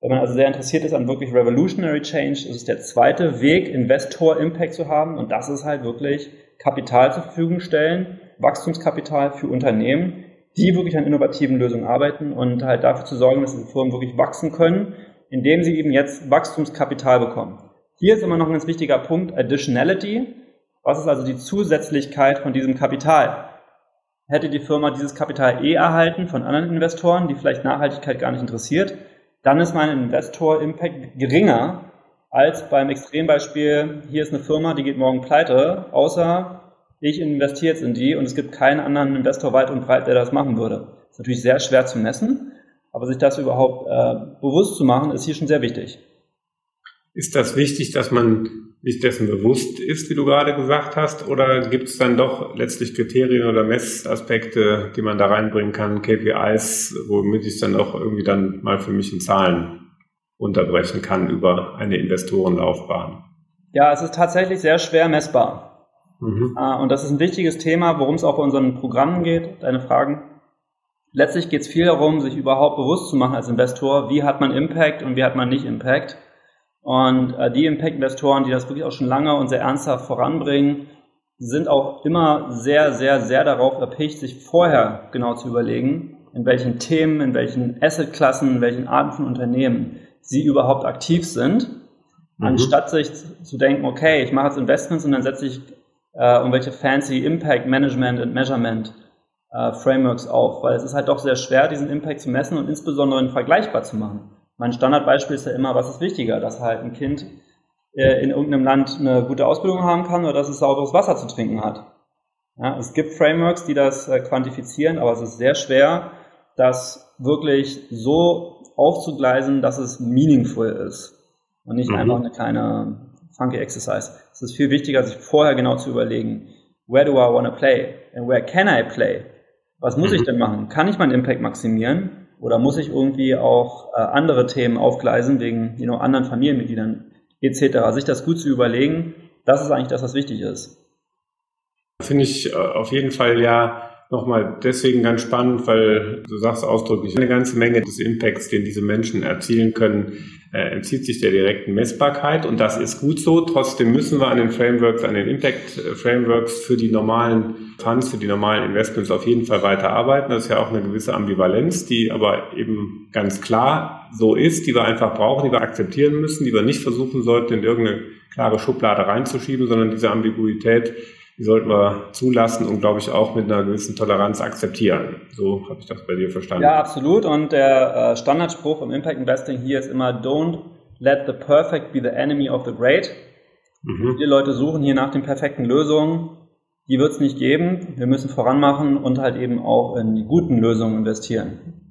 Wenn man also sehr interessiert ist an wirklich Revolutionary Change, ist es der zweite Weg, Investor-Impact zu haben und das ist halt wirklich Kapital zur Verfügung stellen, Wachstumskapital für Unternehmen, die wirklich an innovativen Lösungen arbeiten und halt dafür zu sorgen, dass diese Firmen wirklich wachsen können, indem sie eben jetzt Wachstumskapital bekommen. Hier ist immer noch ein ganz wichtiger Punkt, Additionality. Was ist also die Zusätzlichkeit von diesem Kapital? Hätte die Firma dieses Kapital eh erhalten von anderen Investoren, die vielleicht Nachhaltigkeit gar nicht interessiert, dann ist mein Investor-Impact geringer als beim Extrembeispiel, hier ist eine Firma, die geht morgen pleite, außer ich investiere jetzt in die und es gibt keinen anderen Investor weit und breit, der das machen würde. Das ist natürlich sehr schwer zu messen, aber sich das überhaupt äh, bewusst zu machen, ist hier schon sehr wichtig. Ist das wichtig, dass man sich dessen bewusst ist, wie du gerade gesagt hast, oder gibt es dann doch letztlich Kriterien oder Messaspekte, die man da reinbringen kann, KPIs, womit ich dann auch irgendwie dann mal für mich in Zahlen unterbrechen kann über eine Investorenlaufbahn? Ja, es ist tatsächlich sehr schwer messbar. Mhm. Äh, und das ist ein wichtiges Thema, worum es auch bei unseren Programmen geht, deine Fragen. Letztlich geht es viel darum, sich überhaupt bewusst zu machen als Investor, wie hat man Impact und wie hat man nicht Impact. Und äh, die Impact-Investoren, die das wirklich auch schon lange und sehr ernsthaft voranbringen, sind auch immer sehr, sehr, sehr darauf erpicht, sich vorher genau zu überlegen, in welchen Themen, in welchen Assetklassen, in welchen Arten von Unternehmen sie überhaupt aktiv sind, mhm. anstatt sich zu denken, okay, ich mache jetzt Investments und dann setze ich äh, irgendwelche fancy Impact Management und Measurement äh, Frameworks auf, weil es ist halt doch sehr schwer, diesen Impact zu messen und insbesondere vergleichbar zu machen. Mein Standardbeispiel ist ja immer, was ist wichtiger, dass halt ein Kind äh, in irgendeinem Land eine gute Ausbildung haben kann oder dass es sauberes Wasser zu trinken hat. Ja, es gibt Frameworks, die das äh, quantifizieren, aber es ist sehr schwer, das wirklich so aufzugleisen, dass es meaningful ist und nicht mhm. einfach eine kleine funky Exercise. Es ist viel wichtiger, sich vorher genau zu überlegen, where do I want to play and where can I play? Was muss mhm. ich denn machen? Kann ich meinen Impact maximieren? Oder muss ich irgendwie auch äh, andere Themen aufgleisen wegen you know, anderen Familienmitgliedern etc. Sich das gut zu überlegen, das ist eigentlich das, was wichtig ist. Finde ich äh, auf jeden Fall ja nochmal deswegen ganz spannend, weil du sagst ausdrücklich, eine ganze Menge des Impacts, den diese Menschen erzielen können, äh, entzieht sich der direkten Messbarkeit und das ist gut so. Trotzdem müssen wir an den Frameworks, an den Impact-Frameworks für die normalen Funds, für die normalen Investments auf jeden Fall weiter arbeiten. Das ist ja auch eine gewisse Ambivalenz, die aber eben ganz klar so ist, die wir einfach brauchen, die wir akzeptieren müssen, die wir nicht versuchen sollten, in irgendeine klare Schublade reinzuschieben, sondern diese Ambiguität die sollten wir zulassen und, glaube ich, auch mit einer gewissen Toleranz akzeptieren. So habe ich das bei dir verstanden. Ja, absolut. Und der äh, Standardspruch im Impact Investing hier ist immer, don't let the perfect be the enemy of the great. Mhm. Viele Leute suchen hier nach den perfekten Lösungen. Die wird es nicht geben. Wir müssen voranmachen und halt eben auch in die guten Lösungen investieren.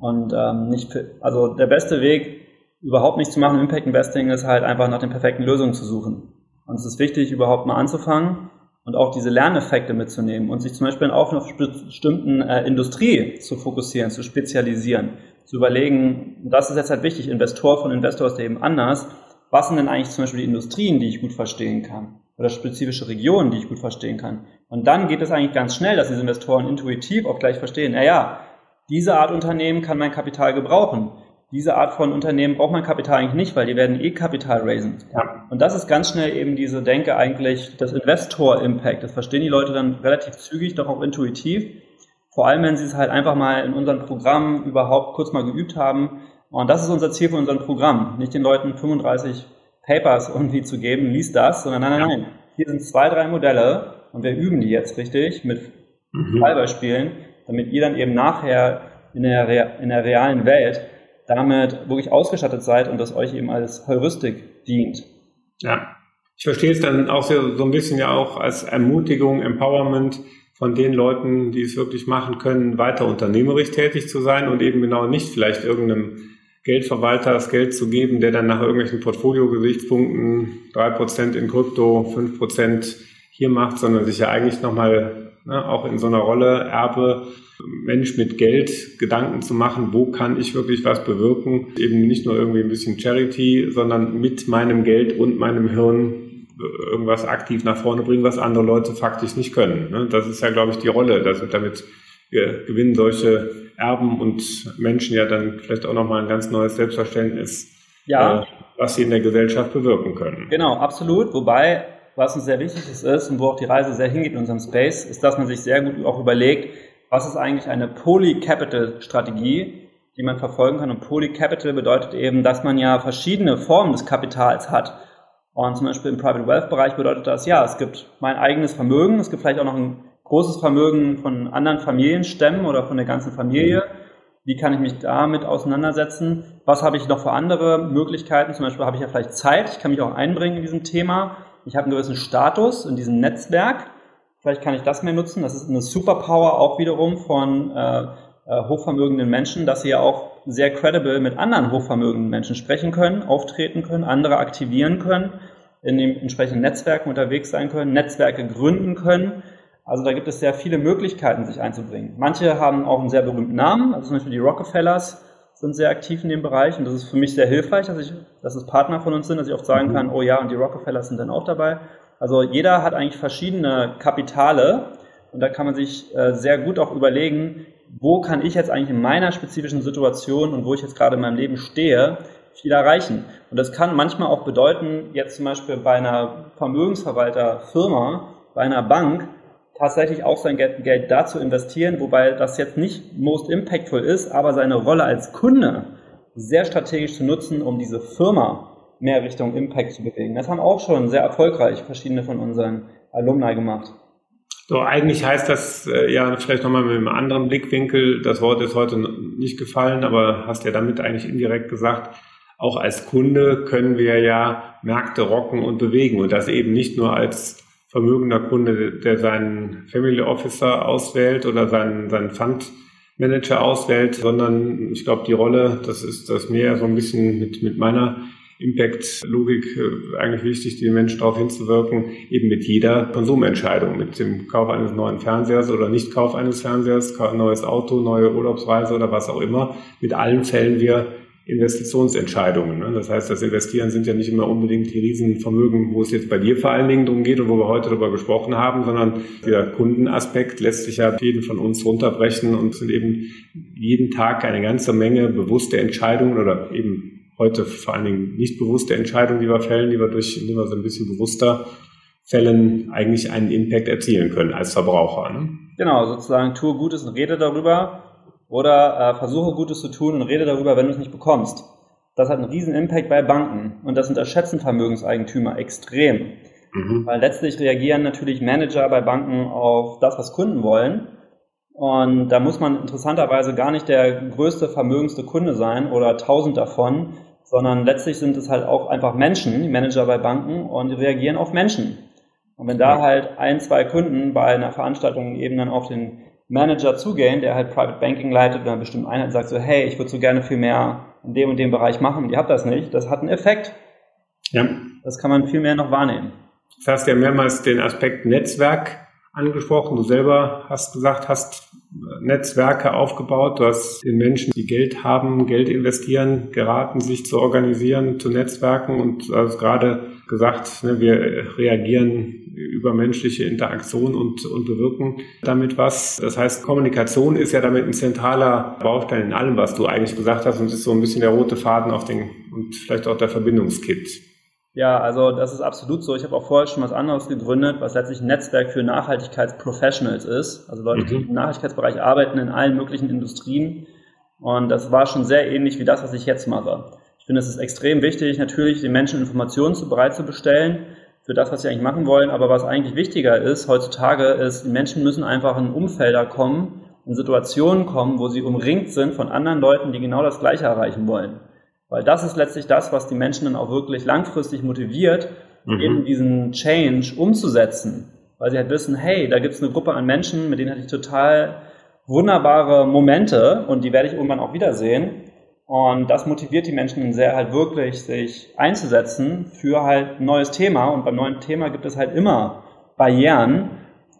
Und ähm, nicht, also der beste Weg, überhaupt nichts zu machen im Impact Investing, ist halt einfach nach den perfekten Lösungen zu suchen. Und es ist wichtig, überhaupt mal anzufangen und auch diese Lerneffekte mitzunehmen und sich zum Beispiel auf einer bestimmten äh, Industrie zu fokussieren, zu spezialisieren, zu überlegen, das ist jetzt halt wichtig, Investor von Investor ist eben anders, was sind denn eigentlich zum Beispiel die Industrien, die ich gut verstehen kann oder spezifische Regionen, die ich gut verstehen kann. Und dann geht es eigentlich ganz schnell, dass diese Investoren intuitiv auch gleich verstehen, naja, diese Art Unternehmen kann mein Kapital gebrauchen diese Art von Unternehmen braucht man Kapital eigentlich nicht, weil die werden eh Kapital raisen. Ja. Und das ist ganz schnell eben diese Denke eigentlich, das Investor-Impact. Das verstehen die Leute dann relativ zügig, doch auch intuitiv. Vor allem, wenn sie es halt einfach mal in unseren Programmen überhaupt kurz mal geübt haben. Und das ist unser Ziel für unser Programm. Nicht den Leuten 35 Papers irgendwie zu geben, lies das, sondern nein, nein, nein. Hier sind zwei, drei Modelle und wir üben die jetzt richtig mit mhm. Fallbeispielen, damit ihr dann eben nachher in der, in der realen Welt damit wirklich ausgestattet seid und das euch eben als Heuristik dient. Ja, ich verstehe es dann auch so, so ein bisschen ja auch als Ermutigung, Empowerment von den Leuten, die es wirklich machen können, weiter unternehmerisch tätig zu sein und eben genau nicht vielleicht irgendeinem Geldverwalter das Geld zu geben, der dann nach irgendwelchen Portfolio-Gesichtspunkten drei Prozent in Krypto, fünf Prozent hier macht, sondern sich ja eigentlich nochmal ne, auch in so einer Rolle Erbe, Mensch mit Geld Gedanken zu machen, wo kann ich wirklich was bewirken, eben nicht nur irgendwie ein bisschen Charity, sondern mit meinem Geld und meinem Hirn irgendwas aktiv nach vorne bringen, was andere Leute faktisch nicht können. Ne? Das ist ja, glaube ich, die Rolle. dass damit wir gewinnen solche Erben und Menschen ja dann vielleicht auch nochmal ein ganz neues Selbstverständnis, ja. äh, was sie in der Gesellschaft bewirken können. Genau, absolut. Wobei, was uns sehr wichtig ist und wo auch die Reise sehr hingeht in unserem Space, ist, dass man sich sehr gut auch überlegt, was ist eigentlich eine Poly-Capital-Strategie, die man verfolgen kann. Und Poly-Capital bedeutet eben, dass man ja verschiedene Formen des Kapitals hat. Und zum Beispiel im Private Wealth Bereich bedeutet das, ja, es gibt mein eigenes Vermögen, es gibt vielleicht auch noch ein großes Vermögen von anderen Familienstämmen oder von der ganzen Familie. Wie kann ich mich damit auseinandersetzen? Was habe ich noch für andere Möglichkeiten? Zum Beispiel habe ich ja vielleicht Zeit, ich kann mich auch einbringen in diesem Thema. Ich habe einen gewissen Status in diesem Netzwerk. Vielleicht kann ich das mehr nutzen. Das ist eine Superpower auch wiederum von äh, äh, hochvermögenden Menschen, dass sie ja auch sehr credible mit anderen hochvermögenden Menschen sprechen können, auftreten können, andere aktivieren können, in den entsprechenden Netzwerken unterwegs sein können, Netzwerke gründen können. Also da gibt es sehr viele Möglichkeiten, sich einzubringen. Manche haben auch einen sehr berühmten Namen, also zum Beispiel die Rockefellers sind sehr aktiv in dem Bereich und das ist für mich sehr hilfreich, dass ich, dass es Partner von uns sind, dass ich oft sagen mhm. kann, oh ja, und die Rockefellers sind dann auch dabei. Also jeder hat eigentlich verschiedene Kapitale und da kann man sich äh, sehr gut auch überlegen, wo kann ich jetzt eigentlich in meiner spezifischen Situation und wo ich jetzt gerade in meinem Leben stehe, viel erreichen. Und das kann manchmal auch bedeuten, jetzt zum Beispiel bei einer Vermögensverwalterfirma, bei einer Bank, tatsächlich auch sein Geld dazu investieren, wobei das jetzt nicht most impactful ist, aber seine Rolle als Kunde sehr strategisch zu nutzen, um diese Firma mehr Richtung Impact zu bewegen. Das haben auch schon sehr erfolgreich verschiedene von unseren Alumni gemacht. So, eigentlich heißt das äh, ja vielleicht nochmal mit einem anderen Blickwinkel, das Wort ist heute nicht gefallen, aber hast ja damit eigentlich indirekt gesagt, auch als Kunde können wir ja Märkte rocken und bewegen und das eben nicht nur als vermögender Kunde, der seinen Family Officer auswählt oder seinen, seinen Fund Manager auswählt, sondern ich glaube, die Rolle, das ist das mehr so ein bisschen mit, mit meiner Impact-Logik äh, eigentlich wichtig, die Menschen darauf hinzuwirken, eben mit jeder Konsumentscheidung, mit dem Kauf eines neuen Fernsehers oder Nicht-Kauf eines Fernsehers, neues Auto, neue Urlaubsreise oder was auch immer. Mit allen fällen wir Investitionsentscheidungen. Ne? Das heißt, das Investieren sind ja nicht immer unbedingt die Riesenvermögen, wo es jetzt bei dir vor allen Dingen darum geht und wo wir heute darüber gesprochen haben, sondern der Kundenaspekt lässt sich ja jeden von uns runterbrechen und sind eben jeden Tag eine ganze Menge bewusste Entscheidungen oder eben heute vor allen Dingen nicht bewusste Entscheidungen, die wir fällen, die wir durch, indem wir so ein bisschen bewusster fällen, eigentlich einen Impact erzielen können als Verbraucher. Ne? Genau, sozusagen tue Gutes und rede darüber oder äh, versuche Gutes zu tun und rede darüber, wenn du es nicht bekommst. Das hat einen riesen Impact bei Banken und das unterschätzen Vermögenseigentümer extrem. Mhm. Weil letztlich reagieren natürlich Manager bei Banken auf das, was Kunden wollen. Und da muss man interessanterweise gar nicht der größte, vermögendste Kunde sein oder tausend davon, sondern letztlich sind es halt auch einfach Menschen, die Manager bei Banken, und die reagieren auf Menschen. Und wenn da halt ein, zwei Kunden bei einer Veranstaltung eben dann auf den Manager zugehen, der halt Private Banking leitet oder eine bestimmte Einheit sagt so, hey, ich würde so gerne viel mehr in dem und dem Bereich machen und ihr habt das nicht, das hat einen Effekt. Ja. Das kann man viel mehr noch wahrnehmen. Das hast ja mehrmals den Aspekt Netzwerk angesprochen. Du selber hast gesagt, hast Netzwerke aufgebaut. Du hast den Menschen, die Geld haben, Geld investieren, geraten, sich zu organisieren, zu Netzwerken und du hast gerade gesagt, ne, wir reagieren über menschliche Interaktion und, und bewirken damit was. Das heißt, Kommunikation ist ja damit ein zentraler Baustein in allem, was du eigentlich gesagt hast und ist so ein bisschen der rote Faden auf den und vielleicht auch der Verbindungskit. Ja, also das ist absolut so. Ich habe auch vorher schon was anderes gegründet, was letztlich ein Netzwerk für Nachhaltigkeitsprofessionals ist. Also Leute, die mhm. im Nachhaltigkeitsbereich arbeiten in allen möglichen Industrien. Und das war schon sehr ähnlich wie das, was ich jetzt mache. Ich finde, es ist extrem wichtig, natürlich den Menschen Informationen zu bereit zu bestellen für das, was sie eigentlich machen wollen. Aber was eigentlich wichtiger ist heutzutage, ist, die Menschen müssen einfach in Umfelder kommen, in Situationen kommen, wo sie umringt sind von anderen Leuten, die genau das Gleiche erreichen wollen. Weil das ist letztlich das, was die Menschen dann auch wirklich langfristig motiviert, mhm. eben diesen Change umzusetzen. Weil sie halt wissen, hey, da gibt es eine Gruppe an Menschen, mit denen hatte ich total wunderbare Momente und die werde ich irgendwann auch wiedersehen. Und das motiviert die Menschen sehr halt wirklich, sich einzusetzen für halt ein neues Thema. Und beim neuen Thema gibt es halt immer Barrieren,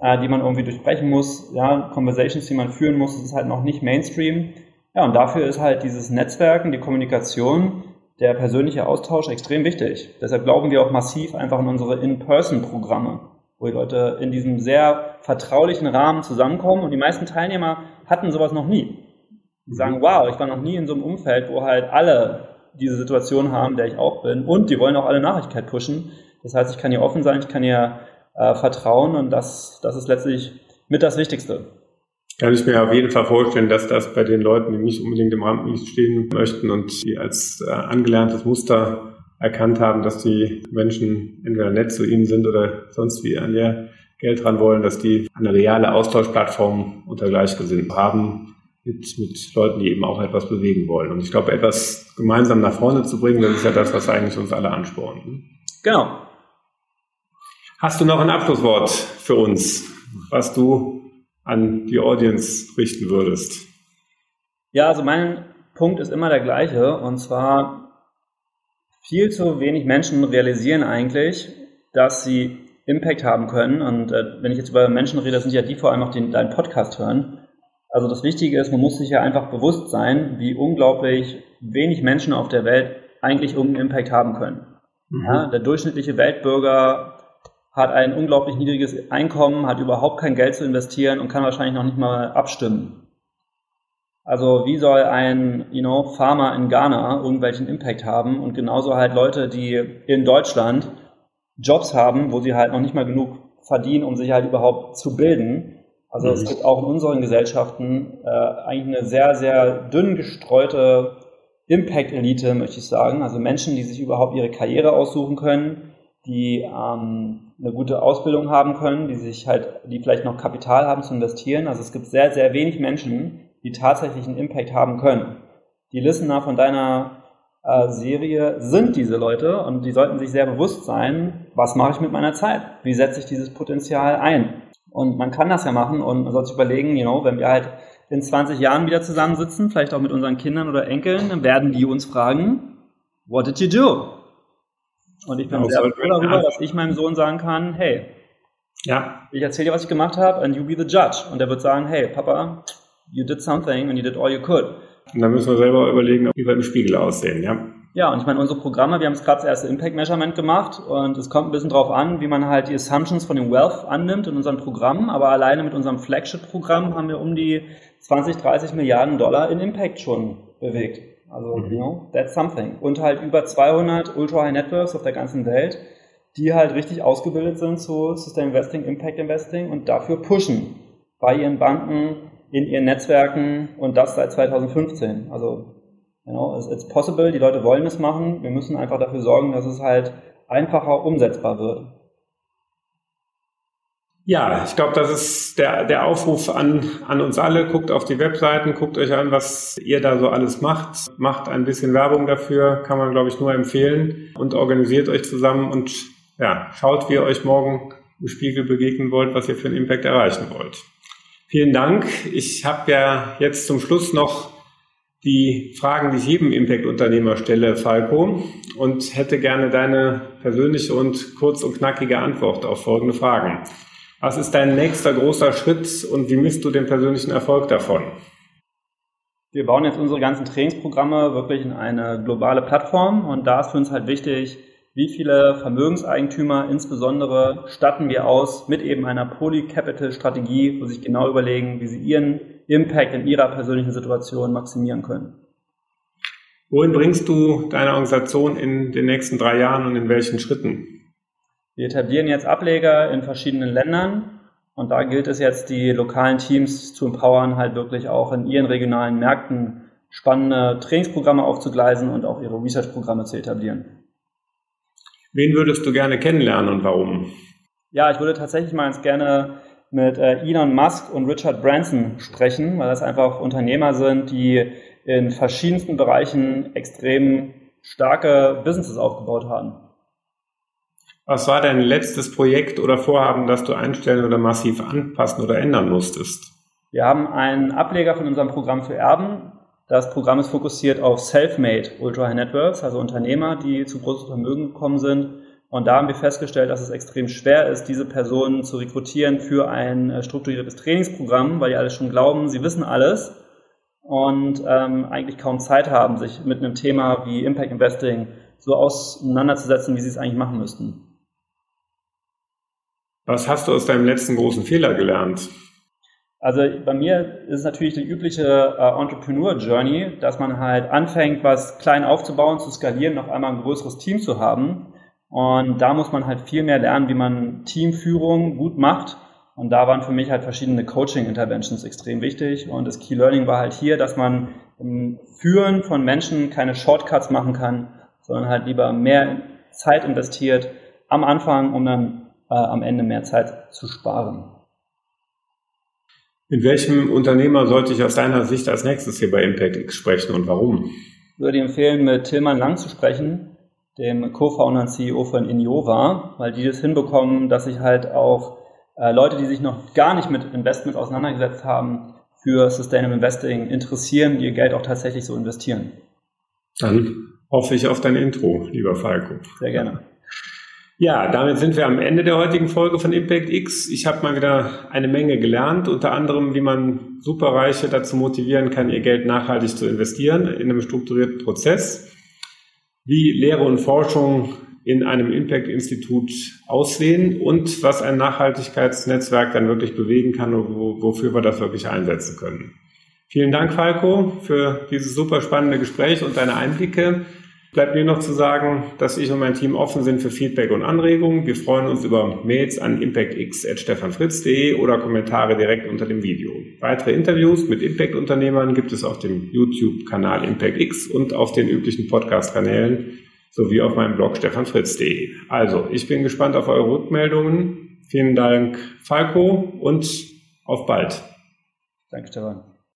äh, die man irgendwie durchbrechen muss, ja, Conversations, die man führen muss, das ist halt noch nicht Mainstream. Ja, und dafür ist halt dieses Netzwerken, die Kommunikation, der persönliche Austausch extrem wichtig. Deshalb glauben wir auch massiv einfach an unsere In-Person-Programme, wo die Leute in diesem sehr vertraulichen Rahmen zusammenkommen und die meisten Teilnehmer hatten sowas noch nie. Die sagen, wow, ich war noch nie in so einem Umfeld, wo halt alle diese Situation haben, der ich auch bin. Und die wollen auch alle Nachrichtigkeit pushen. Das heißt, ich kann hier offen sein, ich kann hier äh, vertrauen und das, das ist letztlich mit das Wichtigste. Kann ich mir auf jeden Fall vorstellen, dass das bei den Leuten, die nicht unbedingt im Rampenlicht stehen möchten und die als äh, angelerntes Muster erkannt haben, dass die Menschen entweder nett zu ihnen sind oder sonst wie an ihr Geld dran wollen, dass die eine reale Austauschplattform unter Gleichgesinnten haben, mit, mit Leuten, die eben auch etwas bewegen wollen. Und ich glaube, etwas gemeinsam nach vorne zu bringen, das ist ja das, was eigentlich uns alle anspornt. Ne? Genau. Hast du noch ein Abschlusswort für uns, was du an die Audience richten würdest? Ja, also mein Punkt ist immer der gleiche, und zwar viel zu wenig Menschen realisieren eigentlich, dass sie Impact haben können. Und äh, wenn ich jetzt über Menschen rede, sind ja die vor allem auch, die deinen Podcast hören. Also das Wichtige ist, man muss sich ja einfach bewusst sein, wie unglaublich wenig Menschen auf der Welt eigentlich irgendeinen Impact haben können. Mhm. Ja, der durchschnittliche Weltbürger hat ein unglaublich niedriges Einkommen, hat überhaupt kein Geld zu investieren und kann wahrscheinlich noch nicht mal abstimmen. Also wie soll ein you know, Farmer in Ghana irgendwelchen Impact haben und genauso halt Leute, die in Deutschland Jobs haben, wo sie halt noch nicht mal genug verdienen, um sich halt überhaupt zu bilden, also mhm. es gibt auch in unseren Gesellschaften äh, eigentlich eine sehr, sehr dünn gestreute Impact-Elite, möchte ich sagen. Also Menschen, die sich überhaupt ihre Karriere aussuchen können, die ähm, eine gute Ausbildung haben können, die sich halt, die vielleicht noch Kapital haben zu investieren. Also es gibt sehr, sehr wenig Menschen, die tatsächlich einen Impact haben können. Die Listener von deiner äh, Serie sind diese Leute und die sollten sich sehr bewusst sein, was mache ich mit meiner Zeit? Wie setze ich dieses Potenzial ein? Und man kann das ja machen und man soll sich überlegen, you know, wenn wir halt in 20 Jahren wieder zusammensitzen, vielleicht auch mit unseren Kindern oder Enkeln, dann werden die uns fragen, what did you do? Und ich bin ja, sehr froh darüber, ja. dass ich meinem Sohn sagen kann, hey, ja. ich erzähle dir, was ich gemacht habe, and you be the judge. Und er wird sagen, hey, Papa, you did something and you did all you could. Und dann müssen wir selber überlegen, wie wir im Spiegel aussehen, ja. Ja, und ich meine, unsere Programme, wir haben es gerade das erste Impact Measurement gemacht und es kommt ein bisschen drauf an, wie man halt die Assumptions von dem Wealth annimmt in unseren Programmen, aber alleine mit unserem Flagship-Programm haben wir um die 20, 30 Milliarden Dollar in Impact schon bewegt. Also, mhm. you know, that's something. Und halt über 200 Ultra-High Networks auf der ganzen Welt, die halt richtig ausgebildet sind zu System Investing, Impact Investing und dafür pushen bei ihren Banken, in ihren Netzwerken und das seit 2015. Also You know, it's, possible, die Leute wollen es machen. Wir müssen einfach dafür sorgen, dass es halt einfacher umsetzbar wird. Ja, ich glaube, das ist der, der Aufruf an, an uns alle. Guckt auf die Webseiten, guckt euch an, was ihr da so alles macht. Macht ein bisschen Werbung dafür, kann man, glaube ich, nur empfehlen. Und organisiert euch zusammen und ja, schaut, wie ihr euch morgen im Spiegel begegnen wollt, was ihr für einen Impact erreichen wollt. Vielen Dank. Ich habe ja jetzt zum Schluss noch die Fragen, die ich jedem Impact-Unternehmer stelle, Falco, und hätte gerne deine persönliche und kurz und knackige Antwort auf folgende Fragen. Was ist dein nächster großer Schritt und wie misst du den persönlichen Erfolg davon? Wir bauen jetzt unsere ganzen Trainingsprogramme wirklich in eine globale Plattform und da ist für uns halt wichtig, wie viele Vermögenseigentümer insbesondere statten wir aus mit eben einer Poly-Capital-Strategie, wo sich genau überlegen, wie sie ihren Impact in ihrer persönlichen Situation maximieren können. Wohin bringst du deine Organisation in den nächsten drei Jahren und in welchen Schritten? Wir etablieren jetzt Ableger in verschiedenen Ländern und da gilt es jetzt, die lokalen Teams zu empowern, halt wirklich auch in ihren regionalen Märkten spannende Trainingsprogramme aufzugleisen und auch ihre Research-Programme zu etablieren. Wen würdest du gerne kennenlernen und warum? Ja, ich würde tatsächlich mal ganz gerne mit äh, Elon Musk und Richard Branson sprechen, weil das einfach Unternehmer sind, die in verschiedensten Bereichen extrem starke Businesses aufgebaut haben. Was war dein letztes Projekt oder Vorhaben, das du einstellen oder massiv anpassen oder ändern musstest? Wir haben einen Ableger von unserem Programm für Erben Das Programm ist fokussiert auf Self-Made Ultra High Networks, also Unternehmer, die zu großen Vermögen gekommen sind. Und da haben wir festgestellt, dass es extrem schwer ist, diese Personen zu rekrutieren für ein äh, strukturiertes Trainingsprogramm, weil die alle schon glauben, sie wissen alles und ähm, eigentlich kaum Zeit haben, sich mit einem Thema wie Impact Investing so auseinanderzusetzen, wie sie es eigentlich machen müssten. Was hast du aus deinem letzten großen Fehler gelernt? Also bei mir ist es natürlich die übliche äh, Entrepreneur-Journey, dass man halt anfängt, was klein aufzubauen, zu skalieren, auf einmal ein größeres Team zu haben. Und da muss man halt viel mehr lernen, wie man Teamführung gut macht und da waren für mich halt verschiedene Coaching-Interventions extrem wichtig. Und das Key Learning war halt hier, dass man im Führen von Menschen keine Shortcuts machen kann, sondern halt lieber mehr Zeit investiert am Anfang, um dann äh, am Ende mehr Zeit zu sparen. Mit welchem Unternehmer sollte ich aus deiner Sicht als nächstes hier bei ImpactX sprechen und warum? Ich würde empfehlen, mit Tilman Lang zu sprechen, dem Co-Founder und CEO von Innova, weil die das hinbekommen, dass sich halt auch äh, Leute, die sich noch gar nicht mit Investments auseinandergesetzt haben, für Sustainable Investing interessieren, die ihr Geld auch tatsächlich so investieren. Dann hoffe ich auf dein Intro, lieber Falco. Sehr gerne. Ja, damit sind wir am Ende der heutigen Folge von Impact X. Ich habe mal wieder eine Menge gelernt, unter anderem, wie man Superreiche dazu motivieren kann, ihr Geld nachhaltig zu investieren in einem strukturierten Prozess, wie Lehre und Forschung in einem Impact-Institut aussehen und was ein Nachhaltigkeitsnetzwerk dann wirklich bewegen kann und wo, wofür wir das wirklich einsetzen können. Vielen Dank, Falco, für dieses super spannende Gespräch und deine Einblicke. Bleibt mir noch zu sagen, dass ich und mein Team offen sind für Feedback und Anregungen. Wir freuen uns über Mails an impactx.stefanfritz.de oder Kommentare direkt unter dem Video. Weitere Interviews mit Impact-Unternehmern gibt es auf dem YouTube-Kanal ImpactX und auf den üblichen Podcast-Kanälen sowie auf meinem Blog stefanfritz.de. Also, ich bin gespannt auf eure Rückmeldungen. Vielen Dank, Falco, und auf bald. Danke, Stefan.